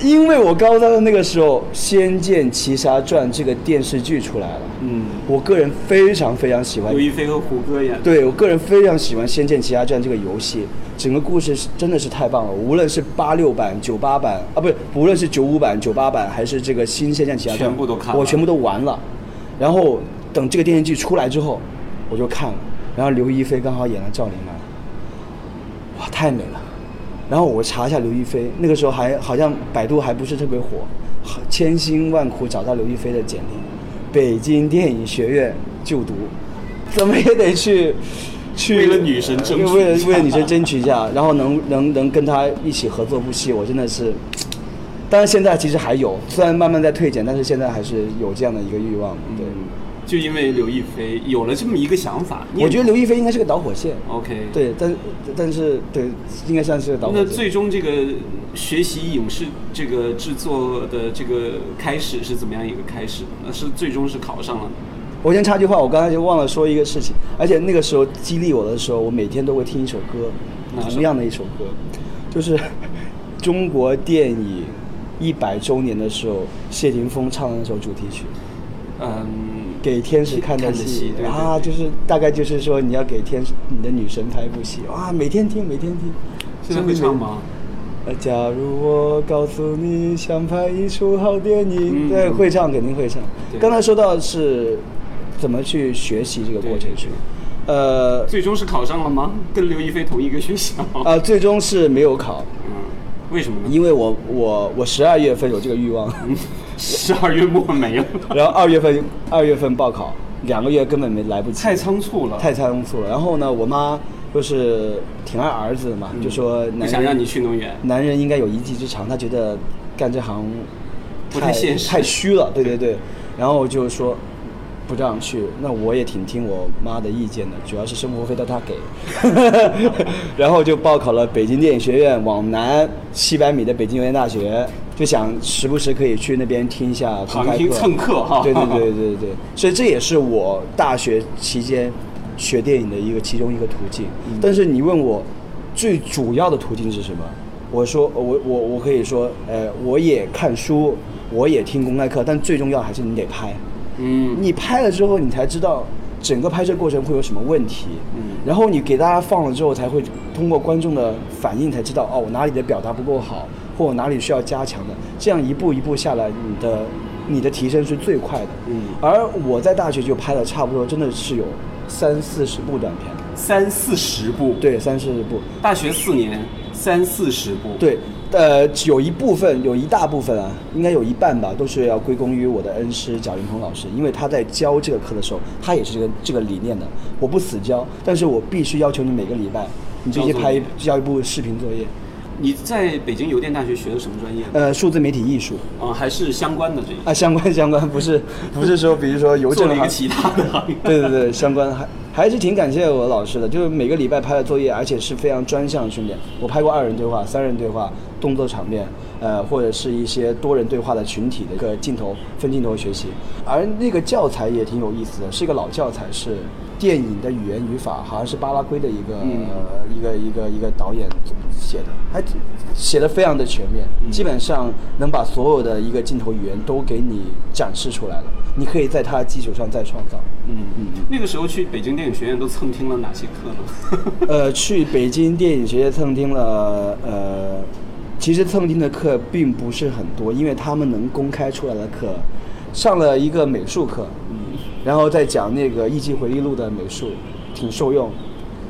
因为我高三的那个时候，《仙剑奇侠传》这个电视剧出来了，嗯，我个人非常非常喜欢刘亦菲和胡歌演的。对我个人非常喜欢《仙剑奇侠传》这个游戏，整个故事是真的是太棒了。无论是八六版、九八版啊，不是，无论是九五版、九八版，还是这个新《仙剑奇侠传》，全部都看了我全部都玩了。然后等这个电视剧出来之后，我就看了。然后刘亦菲刚好演了赵灵儿，哇，太美了！然后我查一下刘亦菲，那个时候还好像百度还不是特别火，千辛万苦找到刘亦菲的简历，北京电影学院就读，怎么也得去去为了女神争取为了为了女神争取一下，然后能 能能跟她一起合作部戏，我真的是。当然，现在其实还有，虽然慢慢在退减，但是现在还是有这样的一个欲望。对，就因为刘亦菲有了这么一个想法，我觉得刘亦菲应该是个导火线。OK。对，但但是对，应该算是个导火线那。最终这个学习影视这个制作的这个开始是怎么样一个开始？那是最终是考上了。我先插句话，我刚才就忘了说一个事情，而且那个时候激励我的时候，我每天都会听一首歌，同样的一首歌，就是中国电影一百周年的时候，谢霆锋唱的那首主题曲。嗯，给天使看的戏戏对对啊，就是大概就是说你要给天使你的女神拍一部戏哇，每天听每天听。现在会唱吗？呃，假如我告诉你想拍一出好电影，嗯对，会唱肯定会唱。刚才说到是怎么去学习这个过程是，呃最终是考上了吗？跟刘亦菲同一个学校？啊，最终是没有考，嗯，为什么呢？因为我我我十二月份有这个欲望，十二月末没了，然后二月份二月份报考，两个月根本没来不及，太仓促了。太仓促了。然后呢，我妈就是挺爱儿子的嘛，就说男人不想让你去那么远。男人应该有一技之长，他觉得干这行不太现实太虚了。对对对，然后就说不这样去，那我也挺听我妈的意见的，主要是生活费都她给，然后就报考了北京电影学院往南七百米的北京邮电大学，就想时不时可以去那边听一下公开旁听蹭课哈对对对对对对，所以这也是我大学期间学电影的一个其中一个途径。嗯但是你问我最主要的途径是什么？我说我我我可以说，呃，我也看书，我也听公开课，但最重要还是你得拍。嗯，你拍了之后，你才知道整个拍摄过程会有什么问题。嗯然后你给大家放了之后，才会通过观众的反应才知道，哦，我哪里的表达不够好，或哪里需要加强的。这样一步一步下来，你的你的提升是最快的。嗯而我在大学就拍了差不多，真的是有三四十部短片，三四十部。，对，三四十部。大学四年，三四十部。，对，呃，有一部分，有一大部分啊，应该有一半吧，都是要归功于我的恩师贾云鹏老师，因为他在教这个课的时候，他也是这个这个理念的。我不死教，但是我必须要求你每个礼拜，你必须拍一交一部视频作业，你在北京邮电大学学的什么专业？呃，数字媒体艺术啊，还是相关的这一啊，相关相关，不是不是说，比如说邮政行做了一个其他的行业。对对对，相关还还是挺感谢我老师的，就是每个礼拜拍的作业，而且是非常专项训练。我拍过二人对话、三人对话、动作场面，呃，或者是一些多人对话的群体的一个镜头分镜头学习。而那个教材也挺有意思的，是一个老教材，是电影的语言语法，好像是巴拉圭的一个、嗯呃一个一个一个导演写的，还写的非常的全面，基本上能把所有的一个镜头语言都给你展示出来了。你可以在它的基础上再创造。嗯嗯，那个时候去北京电影学院都蹭听了哪些课呢？呃，去北京电影学院蹭听了，呃，其实蹭听的课并不是很多，因为他们能公开出来的课，上了一个美术课，嗯，然后再讲那个《艺伎回忆录》的美术，挺受用，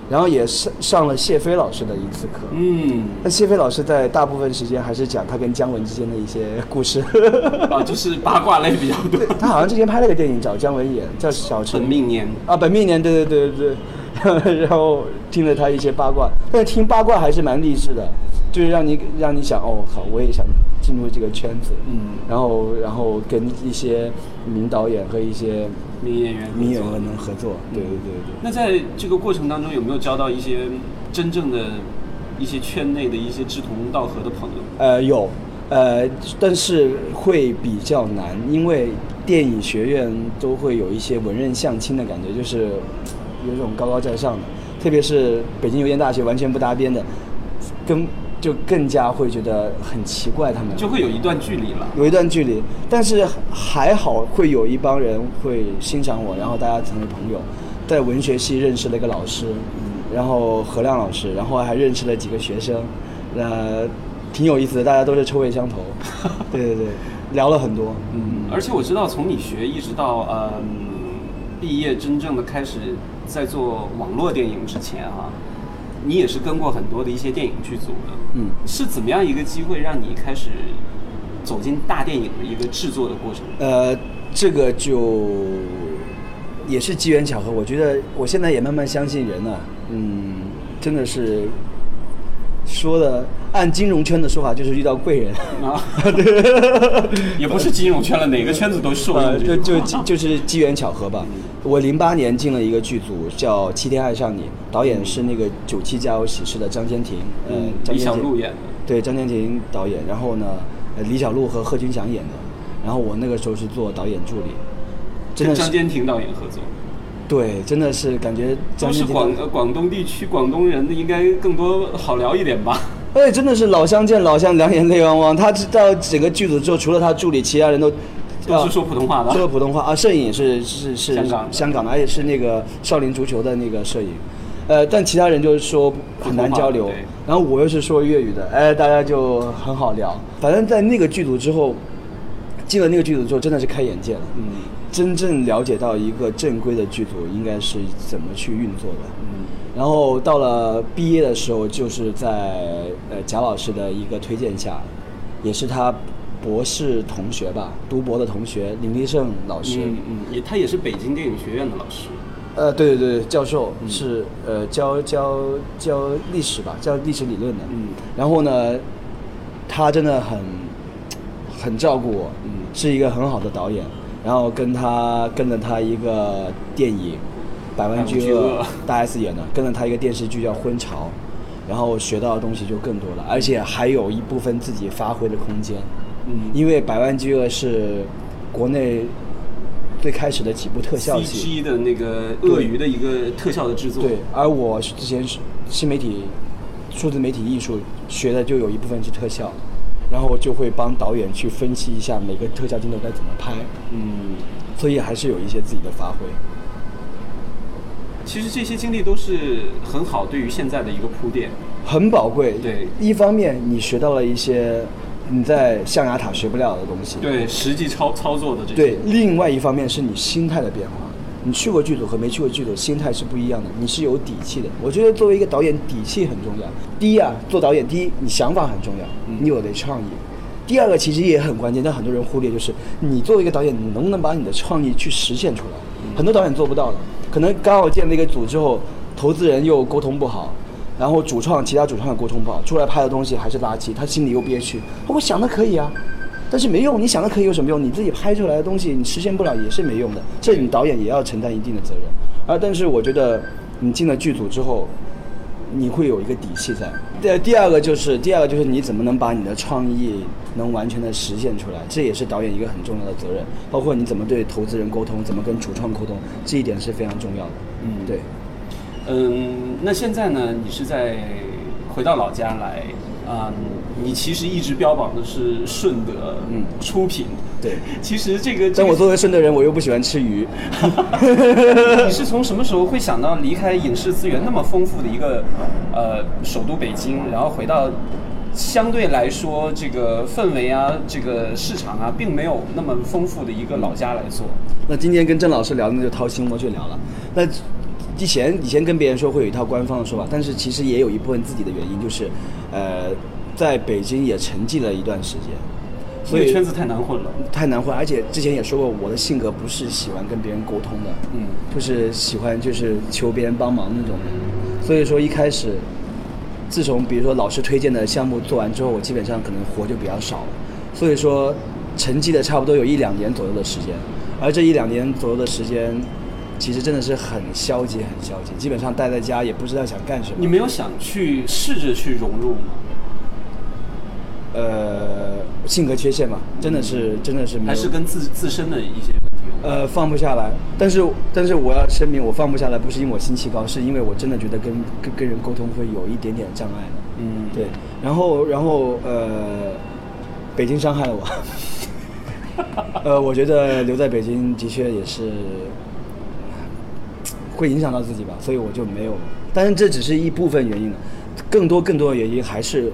然后也上上了谢飞老师的一次课，嗯，那谢飞老师在大部分时间还是讲他跟姜文之间的一些故事，啊，就是八卦类比较多。他好像之前拍了个电影找姜文演，叫《小城本命年，啊，本命年，对对对对对，然后听了他一些八卦，但是听八卦还是蛮励志的，就是让你让你想，哦好，我也想进入这个圈子，嗯。然后然后跟一些名导演和一些名演员名演员能合作，对对对对。那在这个过程当中，有没有交到一些真正的一些圈内的一些志同道合的朋友？呃，有，呃，但是会比较难，因为电影学院都会有一些文人相亲的感觉，就是有一种高高在上的，特别是北京邮电大学完全不搭边的，跟就更加会觉得很奇怪，他们就会有一段距离了。有一段距离，但是还好会有一帮人会欣赏我，然后大家成为朋友。在文学系认识了一个老师，嗯然后何亮老师，然后还认识了几个学生，呃，挺有意思的，大家都是臭味相投。对对对，聊了很多，嗯，而且我知道，从你学一直到呃毕业，真正的开始在做网络电影之前啊，你也是跟过很多的一些电影剧组的，嗯，是怎么样一个机会让你开始走进大电影的一个制作的过程？呃，这个就也是机缘巧合。我觉得我现在也慢慢相信人了、嗯，真的是说的按金融圈的说法，就是遇到贵人。啊，也不是金融圈了，哪个圈子都是呃，用这句话。就就就是机缘巧合吧。我零八年进了一个剧组，叫《七天爱上你》，导演是那个《九七家有喜事》的张坚庭，呃嗯，张李小坚庭璐演的。对，张坚庭导演。然后呢，呃李小璐和贺军翔演的。然后我那个时候是做导演助理，真跟的是张坚庭导演合作，对，真的是感觉张都是广呃广东地区广东人的，应该更多好聊一点吧？哎，真的是老乡见老乡，两眼泪汪汪。他知道整个剧组之后，除了他助理，其他人都都是说普通话的说普通话啊。摄影也是是是香港的香港的，而且是那个少林足球的那个摄影。呃，但其他人就是说很难交流然后我又是说粤语的，哎，大家就很好聊。反正，在那个剧组之后，进了那个剧组之后，真的是开眼界了。嗯真正了解到一个正规的剧组应该是怎么去运作的。嗯然后到了毕业的时候，就是在呃贾老师的一个推荐下，也是他博士同学吧，读博的同学林立胜老师，嗯嗯，也他也是北京电影学院的老师。呃，对对对，教授嗯是、呃教教教历史吧，教历史理论的。嗯然后呢，他真的很很照顾我，嗯是一个很好的导演。然后跟他跟了他一个电影《百万巨鳄百万巨鳄》，大 S 演的，跟了他一个电视剧叫《婚潮》，然后学到的东西就更多了，而且还有一部分自己发挥的空间。嗯因为《百万巨鳄》是国内最开始的几部特效戏。的那个鳄鱼的一个特效的制作。对，而我之前是新媒体、数字媒体艺术学的，就有一部分是特效，然后就会帮导演去分析一下每个特效镜头该怎么拍，嗯，所以还是有一些自己的发挥。其实这些经历都是很好，对于现在的一个铺垫。很宝贵。对一方面你学到了一些你在象牙塔学不了的东西。对，实际操操作的这些。对，另外一方面是你心态的变化。你去过剧组和没去过剧组，心态是不一样的。你是有底气的。我觉得作为一个导演，底气很重要。第一啊，做导演，第一你想法很重要，你有的创意。第二个其实也很关键，但很多人忽略，就是你作为一个导演，你能不能把你的创意去实现出来？很多导演做不到的，可能刚好建了一个组之后，投资人又沟通不好，然后主创其他主创也沟通不好，出来拍的东西还是垃圾，他心里又憋屈。我想的可以啊，但是没用，你想的可以有什么用？你自己拍出来的东西你实现不了也是没用的，这你导演也要承担一定的责任。而但是我觉得你进了剧组之后，你会有一个底气在。第第二个就是第二个就是你怎么能把你的创意能完全的实现出来，这也是导演一个很重要的责任。包括你怎么对投资人沟通，怎么跟主创沟通，这一点是非常重要的。嗯对。嗯，那现在呢？你是在回到老家来啊、你其实一直标榜的是顺德嗯出品，对。其实这个，但我作为顺德人，我又不喜欢吃鱼。你是从什么时候会想到离开影视资源那么丰富的一个呃首都北京，然后回到相对来说这个氛围啊、这个市场啊，并没有那么丰富的一个老家来做？那今天跟郑老师聊，那就掏心窝去聊了。那以前以前跟别人说会有一套官方的说法，但是其实也有一部分自己的原因，就是呃，在北京也沉寂了一段时间，所以圈子太难混了。太难混，而且之前也说过，我的性格不是喜欢跟别人沟通的，嗯就是喜欢就是求别人帮忙那种人。所以说一开始，自从比如说老师推荐的项目做完之后，我基本上可能活就比较少了。所以说沉寂了差不多有一两年左右的时间，而这一两年左右的时间，其实真的是很消极，很消极，基本上待在家也不知道想干什么。你没有想去试着去融入吗？呃，性格缺陷嘛，真的是真的是没有还是跟自自身的一些问题？呃，放不下来，但是但是我要声明，我放不下来，不是因为我心气高，是因为我真的觉得跟跟跟人沟通会有一点点障碍的。嗯，对，然后然后呃，北京伤害了我。呃，我觉得留在北京的确也是会影响到自己吧，所以我就没有。但是这只是一部分原因了，更多更多的原因还是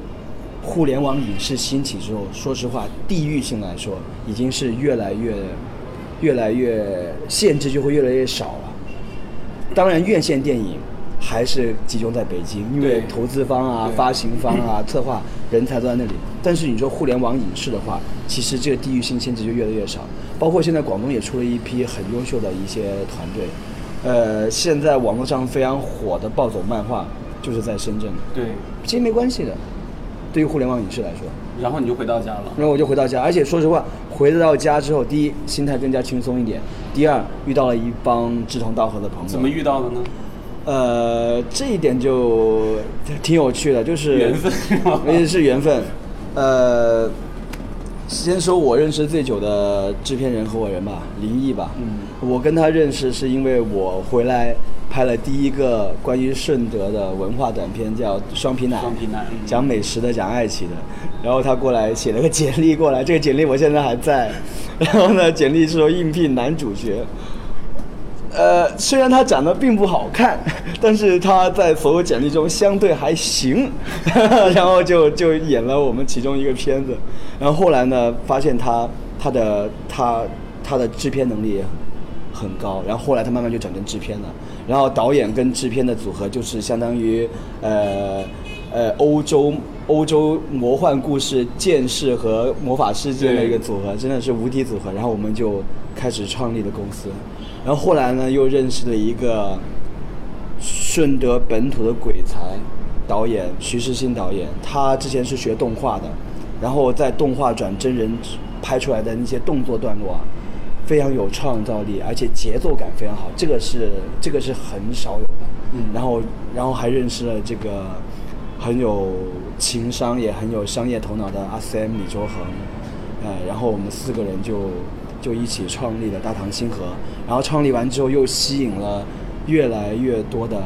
互联网影视兴起之后，说实话，地域性来说，已经是越来越越来越限制就会越来越少了。当然，院线电影还是集中在北京，因为投资方啊、发行方啊、策划人才都在那里。但是你说互联网影视的话，其实这个地域性限制就越来越少。包括现在广东也出了一批很优秀的一些团队，呃，现在网络上非常火的暴走漫画就是在深圳，对，其实没关系的，对于互联网影视来说。然后你就回到家了。然后我就回到家，而且说实话，回到家之后，第一心态更加轻松一点，第二遇到了一帮志同道合的朋友。怎么遇到的呢？呃，这一点就挺有趣的，就是缘分也是缘分。呃，先说我认识最久的制片人合伙人吧，林毅吧。嗯我跟他认识是因为我回来拍了第一个关于顺德的文化短片，叫《双皮奶》。双皮奶嗯讲美食的，讲爱情的。然后他过来写了个简历过来，这个简历我现在还在。然后呢，简历是说应聘男主角。呃，虽然他长得并不好看，但是他在所有简历中相对还行，然后就就演了我们其中一个片子。然后后来呢，发现他他的他他的制片能力很高，然后后来他慢慢就转成制片了。然后导演跟制片的组合就是相当于呃呃欧洲欧洲魔幻故事剑士和魔法世界的一个组合，真的是无敌组合。然后我们就开始创立了公司，然后后来呢又认识了一个顺德本土的鬼才导演徐世新导演，他之前是学动画的，然后在动画转真人拍出来的那些动作段落啊，非常有创造力，而且节奏感非常好，这个是这个是很少有的。嗯。然后然后还认识了这个很有情商也很有商业头脑的阿 Sam 李周恒，呃，然后我们四个人就就一起创立了大唐星河，然后创立完之后又吸引了越来越多的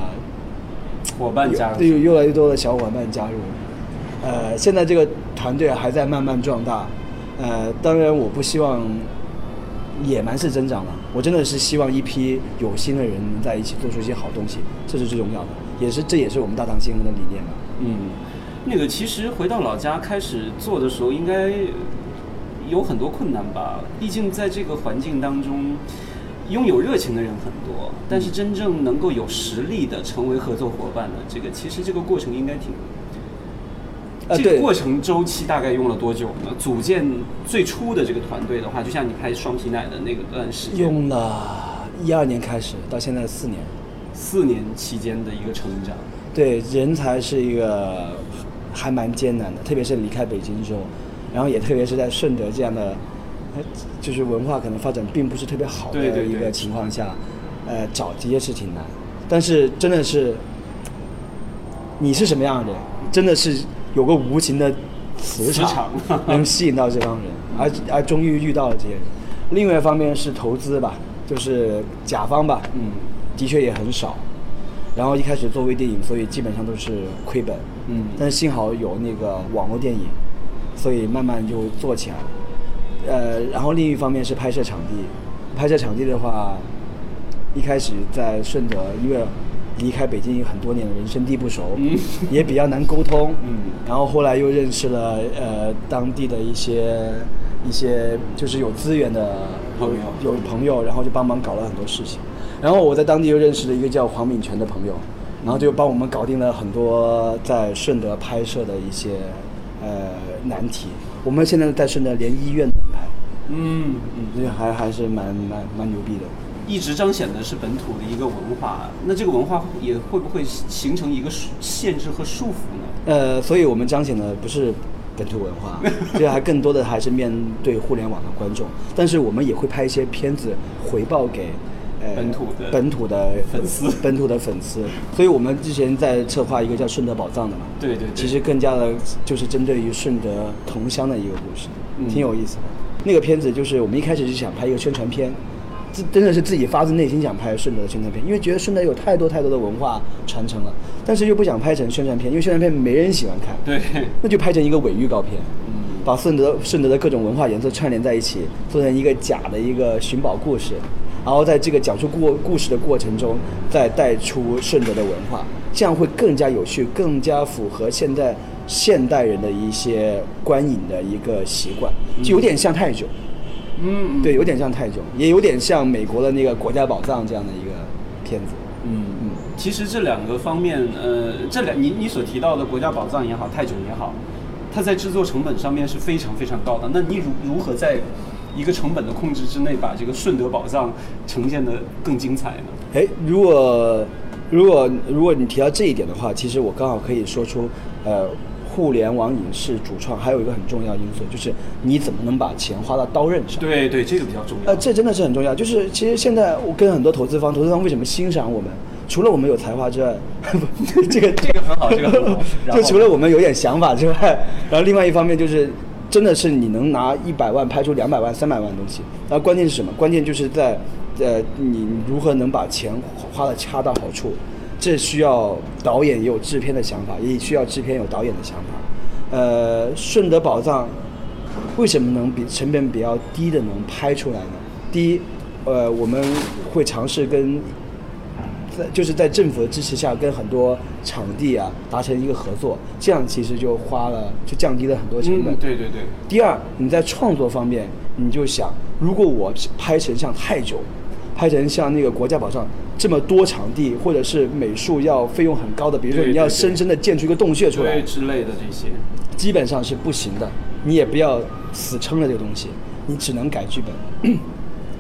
伙伴加入。对，有越来越多的小伙伴加入。呃，现在这个团队还在慢慢壮大。呃，当然我不希望野蛮式增长了，我真的是希望一批有心的人能在一起做出一些好东西，这是最重要的，也是这也是我们大唐星河的理念吧。嗯，那个其实回到老家开始做的时候，应该有很多困难吧？毕竟在这个环境当中，拥有热情的人很多，但是真正能够有实力的成为合作伙伴的，这个其实这个过程应该挺。呃对这个过程周期大概用了多久呢？组建最初的这个团队的话，就像你拍双皮奶的那个段时间，用了一二年开始到现在四年。四年期间的一个成长。对，人才是一个还蛮艰难的，特别是离开北京之后，然后也特别是在顺德这样的，呃就是文化可能发展并不是特别好的一个情况下，呃，找这些事挺难。但是真的是，你是什么样的人，真的是有个无形的磁磁场 能吸引到这帮人，而而终于遇到了这些人。另外一方面是投资吧，就是甲方吧，嗯，的确也很少。然后一开始做微电影，所以基本上都是亏本。嗯但是幸好有那个网络电影，所以慢慢就做起来了。呃，然后另一方面是拍摄场地，拍摄场地的话，一开始在顺德，因为离开北京很多年了，人生地不熟，嗯也比较难沟通。嗯然后后来又认识了呃当地的一些一些就是有资源的朋友有朋友，然后就帮忙搞了很多事情。然后我在当地又认识了一个叫黄敏全的朋友，然后就帮我们搞定了很多在顺德拍摄的一些呃难题。我们现在在顺德连医院都能拍，嗯嗯，这个还还是蛮蛮蛮牛逼的。一直彰显的是本土的一个文化，那这个文化也会不会形成一个限制和束缚呢？呃，所以我们彰显的不是本土文化，这还更多的还是面对互联网的观众。但是我们也会拍一些片子回报给呃本土的本土的粉丝本土的粉丝。所以我们之前在策划一个叫《顺德宝藏》的嘛，对对对其实更加的就是针对于顺德同乡的一个故事，嗯挺有意思的。那个片子就是我们一开始就想拍一个宣传片。这真的是自己发自内心想拍顺德的宣传片，因为觉得顺德有太多太多的文化传承了，但是又不想拍成宣传片，因为宣传片没人喜欢看。对，那就拍成一个伪预告片，嗯把顺德顺德的各种文化元素串联在一起，做成一个假的一个寻宝故事，然后在这个讲述故故事的过程中，再带出顺德的文化，这样会更加有趣，更加符合现在现代人的一些观影的一个习惯，就有点像泰囧，嗯，对，有点像泰囧，也有点像美国的那个《国家宝藏》这样的一个片子。嗯嗯，其实这两个方面，呃，这两你你所提到的国家宝藏也好，泰囧也好，它在制作成本上面是非常非常高的。那你如如何在一个成本的控制之内，把这个顺德宝藏呈现的更精彩呢？哎，如果如果如果你提到这一点的话，其实我刚好可以说出，呃，互联网影视主创还有一个很重要因素，就是你怎么能把钱花到刀刃上。对对，这个比较重要。呃，这真的是很重要。就是其实现在我跟很多投资方，投资方为什么欣赏我们？除了我们有才华之外，这个这个很好，这个很好。就除了我们有点想法之外，然后另外一方面就是，真的是你能拿一百万拍出两百万、三百万的东西。那关键是什么？关键就是在。呃，你如何能把钱花的恰到好处？这需要导演也有制片的想法，也需要制片有导演的想法。呃，顺德宝藏为什么能比成本比较低的能拍出来呢？第一，呃，我们会尝试跟在就是在政府的支持下，跟很多场地啊达成一个合作，这样其实就花了就降低了很多成本。对对对。第二，你在创作方面，你就想，如果我拍成像太久。拍成像那个国家宝藏这么多场地，或者是美术要费用很高的，比如说你要深深的建出一个洞穴出来之类的这些，基本上是不行的。你也不要死撑了这个东西，你只能改剧本。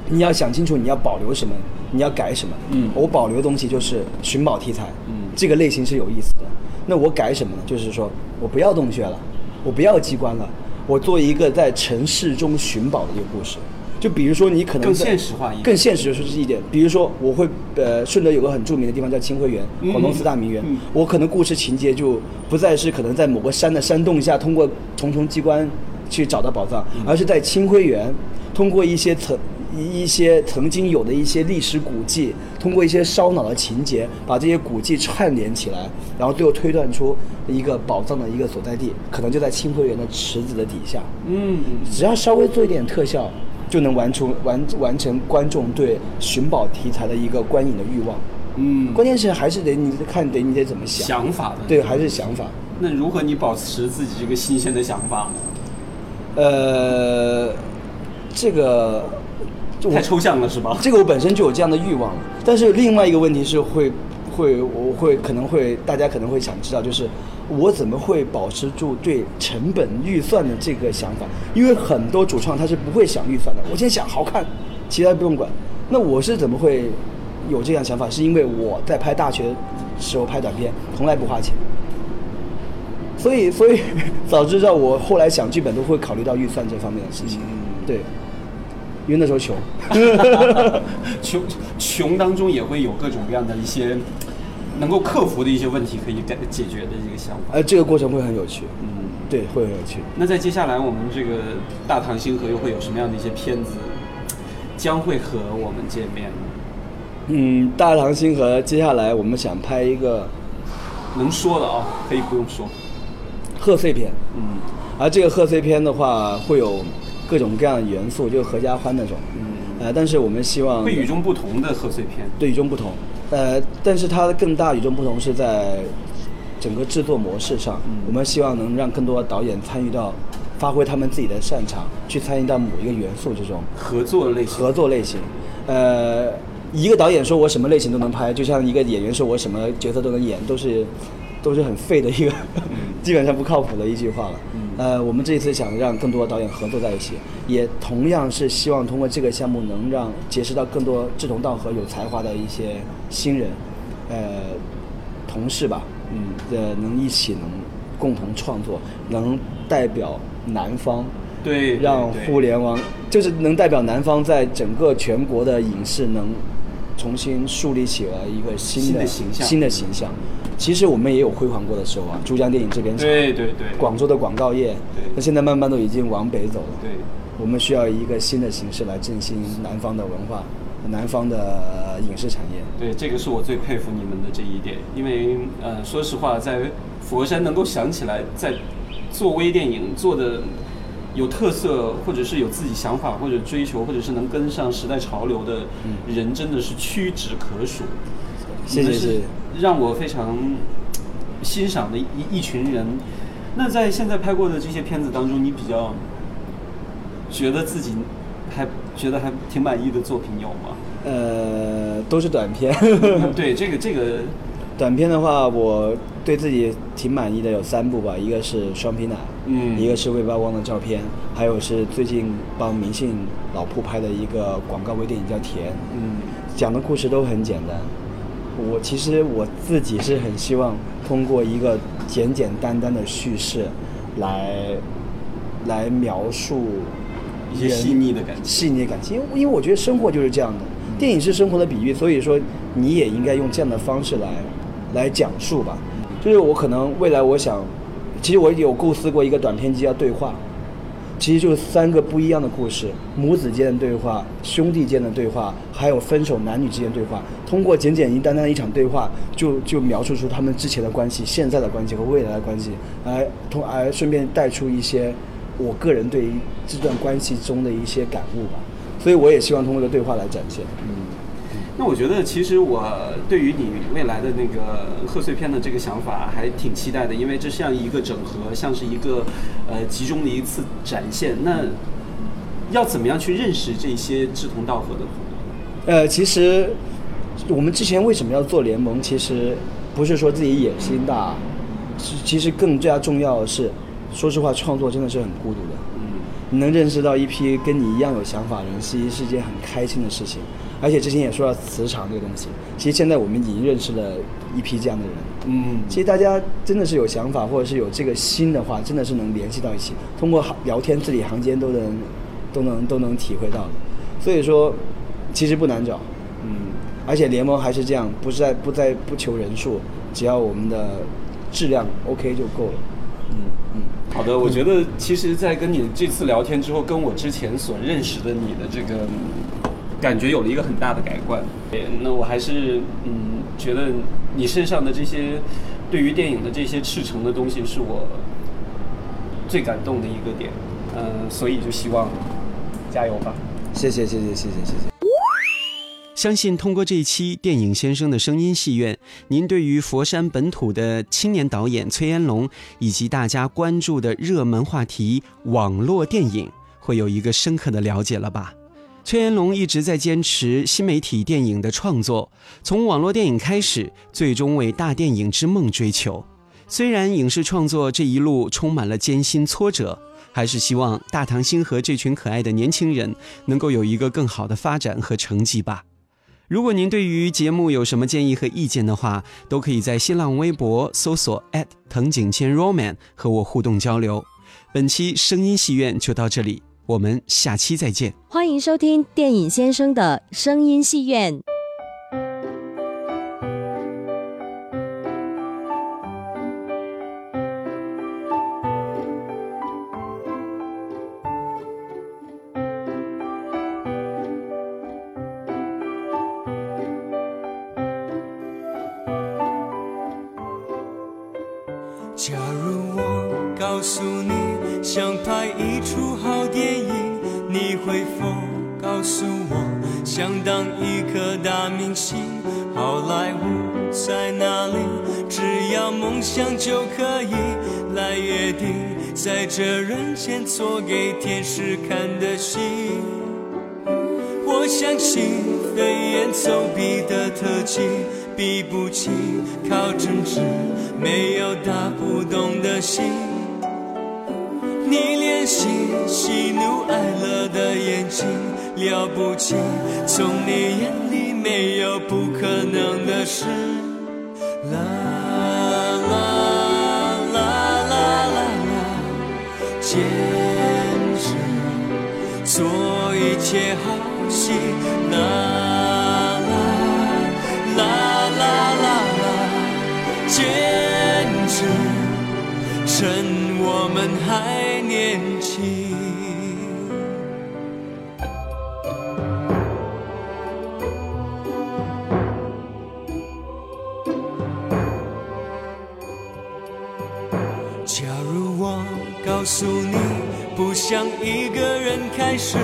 你要想清楚你要保留什么，你要改什么。嗯，我保留的东西就是寻宝题材，嗯，这个类型是有意思的。那我改什么呢？就是说我不要洞穴了，我不要机关了，我做一个在城市中寻宝的一个故事。就比如说，你可能更现实化一点，更现实的是这一点。比如说，我会呃，顺德有个很著名的地方叫清晖园，广东四大名园。我可能故事情节就不再是可能在某个山的山洞下通过重重机关去找到宝藏，而是在清晖园通过一些曾一一些曾经有的一些历史古迹，通过一些烧脑的情节，把这些古迹串联起来，然后最后推断出一个宝藏的一个所在地，可能就在清晖园的池子的底下。嗯，只要稍微做一点特效。就能完成完完成观众对寻宝题材的一个观影的欲望。嗯，关键是还是得你看得你得怎么想。想法的。对，还是想法。那如何你保持自己这个新鲜的想法呢？呃，这个太抽象了是吧？这个我本身就有这样的欲望，但是另外一个问题是会会我会可能会大家可能会想知道就是。我怎么会保持住对成本预算的这个想法？因为很多主创他是不会想预算的。我先想好看，其他不用管。那我是怎么会有这样想法？是因为我在拍大学时候拍短片，从来不花钱。所以，所以早知道我后来想剧本都会考虑到预算这方面的事情。对，因为那时候穷，穷穷当中也会有各种各样的一些。能够克服的一些问题可以解解决的一个想法，呃，这个过程会很有趣，嗯，对，会很有趣。那在接下来，我们这个大唐星河又会有什么样的一些片子将会和我们见面呢？嗯，大唐星河接下来我们想拍一个能说的啊，可以不用说，贺岁片，嗯，而这个贺岁片的话会有各种各样的元素，就合家欢那种，嗯，呃，但是我们希望会与众不同的贺岁片，对，与众不同。呃，但是它的更大与众不同是在整个制作模式上，我们希望能让更多的导演参与到，发挥他们自己的擅长，去参与到某一个元素之中。合作类型。合作类型，呃，一个导演说我什么类型都能拍，就像一个演员说我什么角色都能演，都是都是很废的一个，基本上不靠谱的一句话了。呃，我们这一次想让更多导演合作在一起，也同样是希望通过这个项目能让结识到更多志同道合、有才华的一些新人，呃，同事吧，嗯，呃，能一起能共同创作，能代表南方，对，让互联网就是能代表南方在整个全国的影视能重新树立起了一个新的形象，新的形象。其实我们也有辉煌过的时候啊，珠江电影这边对对对，广州的广告业，对，那现在慢慢都已经往北走了，对，我们需要一个新的形式来振兴南方的文化，南方的影视产业。对，这个是我最佩服你们的这一点，因为呃，说实话，在佛山能够想起来在做微电影做的有特色，或者是有自己想法或者追求，或者是能跟上时代潮流的人，真的是屈指可数。谢谢谢谢。让我非常欣赏的一一群人。那在现在拍过的这些片子当中，你比较觉得自己还觉得还挺满意的作品有吗？呃，呃，都是短片。对，这个这个短片的话，我对自己挺满意的，有三部吧，一个是双皮奶，嗯一个是未曝光的照片，还有是最近帮明信老铺拍的一个广告微电影叫《甜》，嗯讲的故事都很简单。我其实我自己是很希望通过一个简简单单的叙事来来描述一些细腻的感情细腻的感情。因为因为我觉得生活就是这样的，电影是生活的比喻，所以说你也应该用这样的方式来来讲述吧。就是我可能未来我想，其实我有构思过一个短片集叫《对话》，其实就是三个不一样的故事：母子间的对话、兄弟间的对话，还有分手男女之间的对话。通过简简单单的一场对话，就就描述出他们之前的关系、现在的关系和未来的关系，而同而顺便带出一些我个人对于这段关系中的一些感悟吧。所以我也希望通过这个对话来展现。嗯。那我觉得，其实我对于你未来的那个贺岁片的这个想法还挺期待的，因为这像一个整合，像是一个呃集中的一次展现。那要怎么样去认识这些志同道合的朋友呢？呃，其实我们之前为什么要做联盟？其实不是说自己野心大，是其实更加重要的是，说实话，创作真的是很孤独的。嗯你能认识到一批跟你一样有想法的人，是一是一件很开心的事情。而且之前也说到磁场这个东西，其实现在我们已经认识了一批这样的人。嗯其实大家真的是有想法，或者是有这个心的话，真的是能联系到一起，通过聊天字里行间都能都能都能体会到的。所以说，其实不难找，嗯，而且联盟还是这样，不是在不在不求人数，只要我们的质量 OK 就够了。嗯嗯。好的，我觉得其实，在跟你这次聊天之后，跟我之前所认识的你的这个感觉有了一个很大的改观。对，那我还是嗯觉得你身上的这些，对于电影的这些赤诚的东西是我最感动的一个点。嗯，所以就希望加油吧，谢谢谢谢谢谢谢谢。相信通过这一期电影先生的声音戏院，您对于佛山本土的青年导演崔彦龙，以及大家关注的热门话题网络电影，会有一个深刻的了解了吧。崔延龙一直在坚持新媒体电影的创作，从网络电影开始，最终为大电影之梦追求。虽然影视创作这一路充满了艰辛挫折，还是希望大唐星河这群可爱的年轻人能够有一个更好的发展和成绩吧。如果您对于节目有什么建议和意见的话，都可以在新浪微博搜索藤井千 roman 和我互动交流。本期声音戏院就到这里，我们下期再见。欢迎收听电影先生的声音戏院。想当一颗大明星？好莱坞在哪里？只要梦想就可以来约定，在这人间做给天使看的戏。我相信飞檐走壁的特技比不起靠真挚没有打不动的心。你练习喜怒哀乐的眼睛了不起，从你眼里没有不可能的事。啦啦啦啦啦啦，坚持做一切好戏。那趁我们还年轻。假如我告诉你不想一个人开始，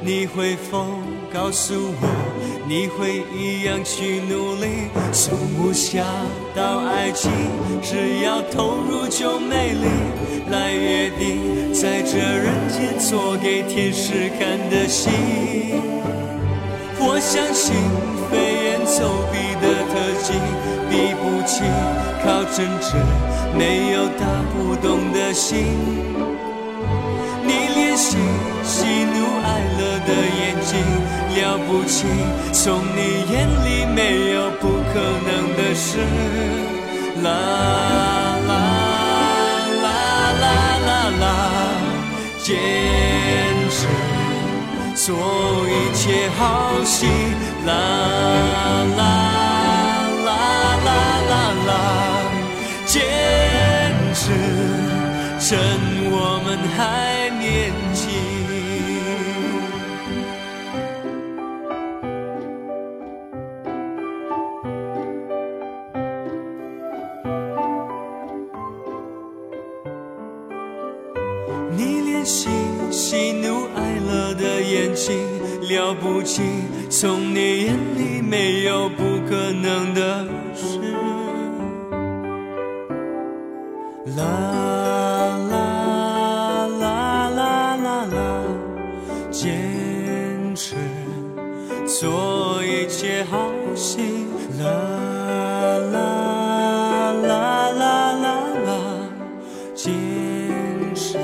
你会否告诉我你会一样去努力？从无暇到爱情，只要投入就美丽。来约定，在这人间做给天使看的戏。我相信飞檐走壁的特技，比不起靠真挚没有打不动的心。你练习喜怒哀乐的眼睛了不起，从你眼里没有不可能的事。啦啦啦啦啦啦，坚持做一切好戏。啦啦啦啦啦啦，坚持，趁我们还不起，从你眼里没有不可能的事。啦啦啦啦啦啦，坚持做一切好戏。啦啦啦啦啦啦，坚持。